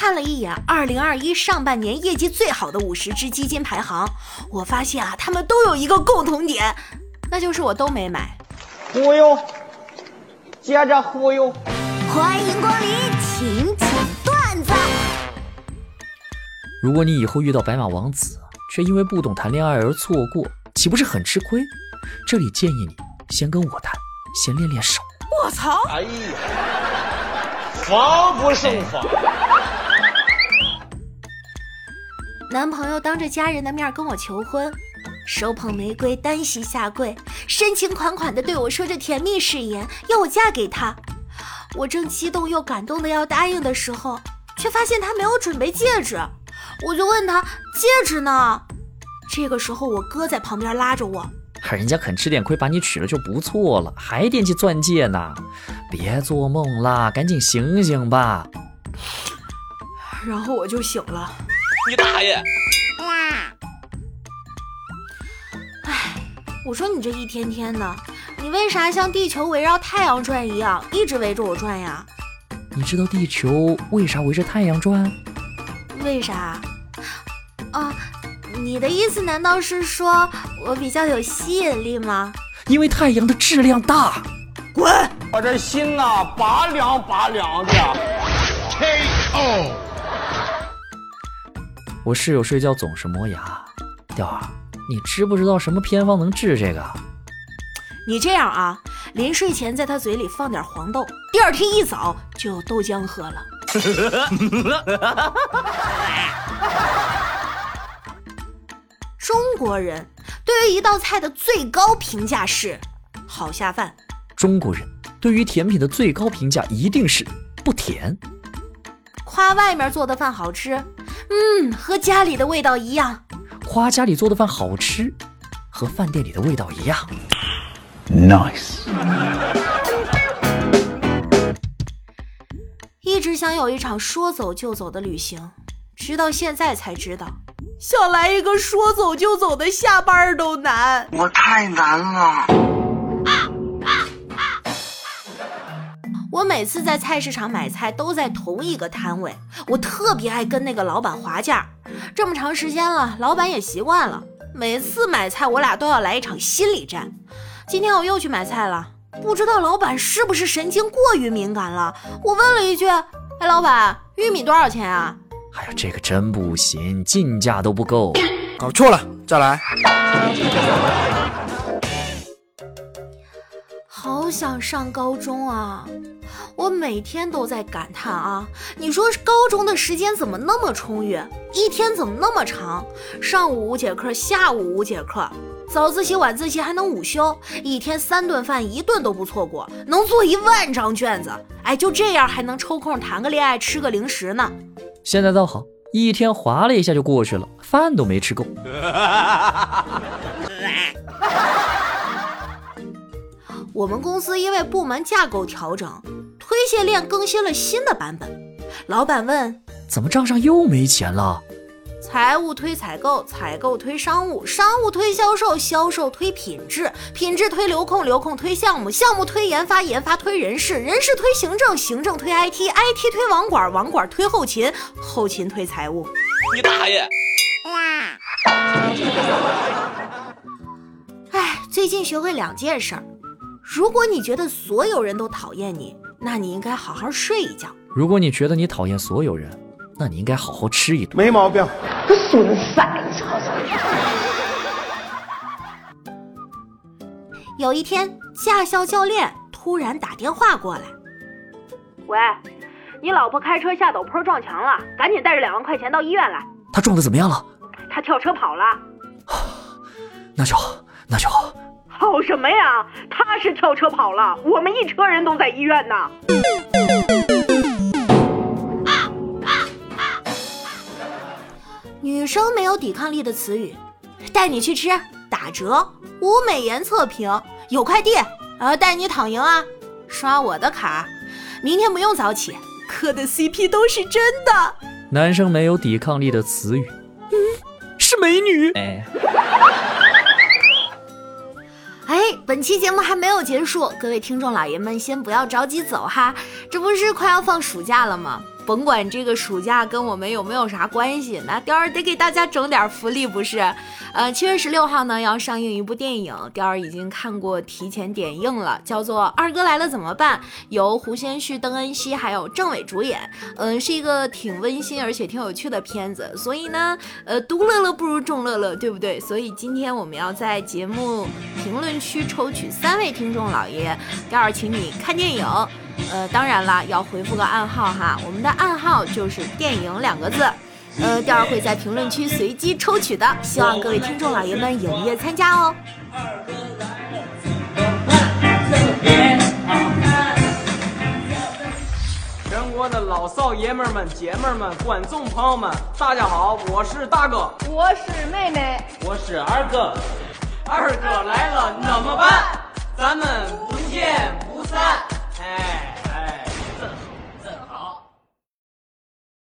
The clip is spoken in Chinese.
看了一眼二零二一上半年业绩最好的五十只基金排行，我发现啊，他们都有一个共同点，那就是我都没买。忽悠，接着忽悠。欢迎光临，请讲段子。如果你以后遇到白马王子，却因为不懂谈恋爱而错过，岂不是很吃亏？这里建议你先跟我谈，先练练手。我操！哎呀，防不胜防。男朋友当着家人的面跟我求婚，手捧玫瑰单膝下跪，深情款款地对我说着甜蜜誓言，要我嫁给他。我正激动又感动的要答应的时候，却发现他没有准备戒指，我就问他戒指呢？这个时候我哥在旁边拉着我，人家肯吃点亏把你娶了就不错了，还惦记钻戒呢？别做梦啦，赶紧醒醒吧！然后我就醒了。你大爷！哎，我说你这一天天的，你为啥像地球围绕太阳转一样，一直围着我转呀？你知道地球为啥围着太阳转？为啥？啊，你的意思难道是说我比较有吸引力吗？因为太阳的质量大。滚！我这心呐，拔凉拔凉的。我室友睡觉总是磨牙，调儿，你知不知道什么偏方能治这个？你这样啊，临睡前在他嘴里放点黄豆，第二天一早就有豆浆喝了。中国人对于一道菜的最高评价是好下饭。中国人对于甜品的最高评价一定是不甜。夸外面做的饭好吃，嗯，和家里的味道一样。夸家里做的饭好吃，和饭店里的味道一样。Nice. 一直想有一场说走就走的旅行，直到现在才知道，想来一个说走就走的下班都难。我太难了。我每次在菜市场买菜都在同一个摊位，我特别爱跟那个老板划价。这么长时间了，老板也习惯了。每次买菜，我俩都要来一场心理战。今天我又去买菜了，不知道老板是不是神经过于敏感了？我问了一句：“哎，老板，玉米多少钱啊？”哎呀，这个真不行，进价都不够。搞错了，再来。好想上高中啊！我每天都在感叹啊，你说高中的时间怎么那么充裕，一天怎么那么长？上午五节课，下午五节课，早自习、晚自习还能午休，一天三顿饭，一顿都不错过，能做一万张卷子。哎，就这样还能抽空谈个恋爱，吃个零食呢。现在倒好，一天划了一下就过去了，饭都没吃够。我们公司因为部门架构调整，推卸链更新了新的版本。老板问：“怎么账上又没钱了？”财务推采购，采购推商务，商务推销售，销售推品质，品质推流控，流控推项目，项目推研发，研发推人事，人事推行政，行政推 IT，IT 推网管，网管推后勤，后勤推财务。你大爷！哎，最近学会两件事儿。如果你觉得所有人都讨厌你，那你应该好好睡一觉；如果你觉得你讨厌所有人，那你应该好好吃一顿。没毛病。损色，你瞅瞅。有一天，驾校教练突然打电话过来：“喂，你老婆开车下陡坡撞墙了，赶紧带着两万块钱到医院来。”她撞的怎么样了？她跳车跑了。那就好，那就好。好什么呀？他是跳车跑了，我们一车人都在医院呢。女生没有抵抗力的词语，带你去吃打折，无美颜测评，有快递，呃，带你躺赢啊，刷我的卡，明天不用早起，磕的 CP 都是真的。男生没有抵抗力的词语，嗯，是美女。哎。本期节目还没有结束，各位听众老爷们先不要着急走哈，这不是快要放暑假了吗？甭管这个暑假跟我们有没有啥关系，那雕儿得给大家整点福利不是？呃，七月十六号呢要上映一部电影，雕儿已经看过提前点映了，叫做《二哥来了怎么办》，由胡先煦、邓恩熙还有郑伟主演。嗯，是一个挺温馨而且挺有趣的片子，所以呢，呃，独乐乐不如众乐乐，对不对？所以今天我们要在节目评论区抽取三位听众老爷，雕儿请你看电影。呃，当然了，要回复个暗号哈，我们的暗号就是“电影”两个字。呃，第二会在评论区随机抽取的，希望各位听众老爷们踊跃参加哦。全国的老少爷们儿们、姐们儿们、观众朋友们，大家好，我是大哥，我是妹妹，我是二哥，二哥来了怎么办？咱们不见不散。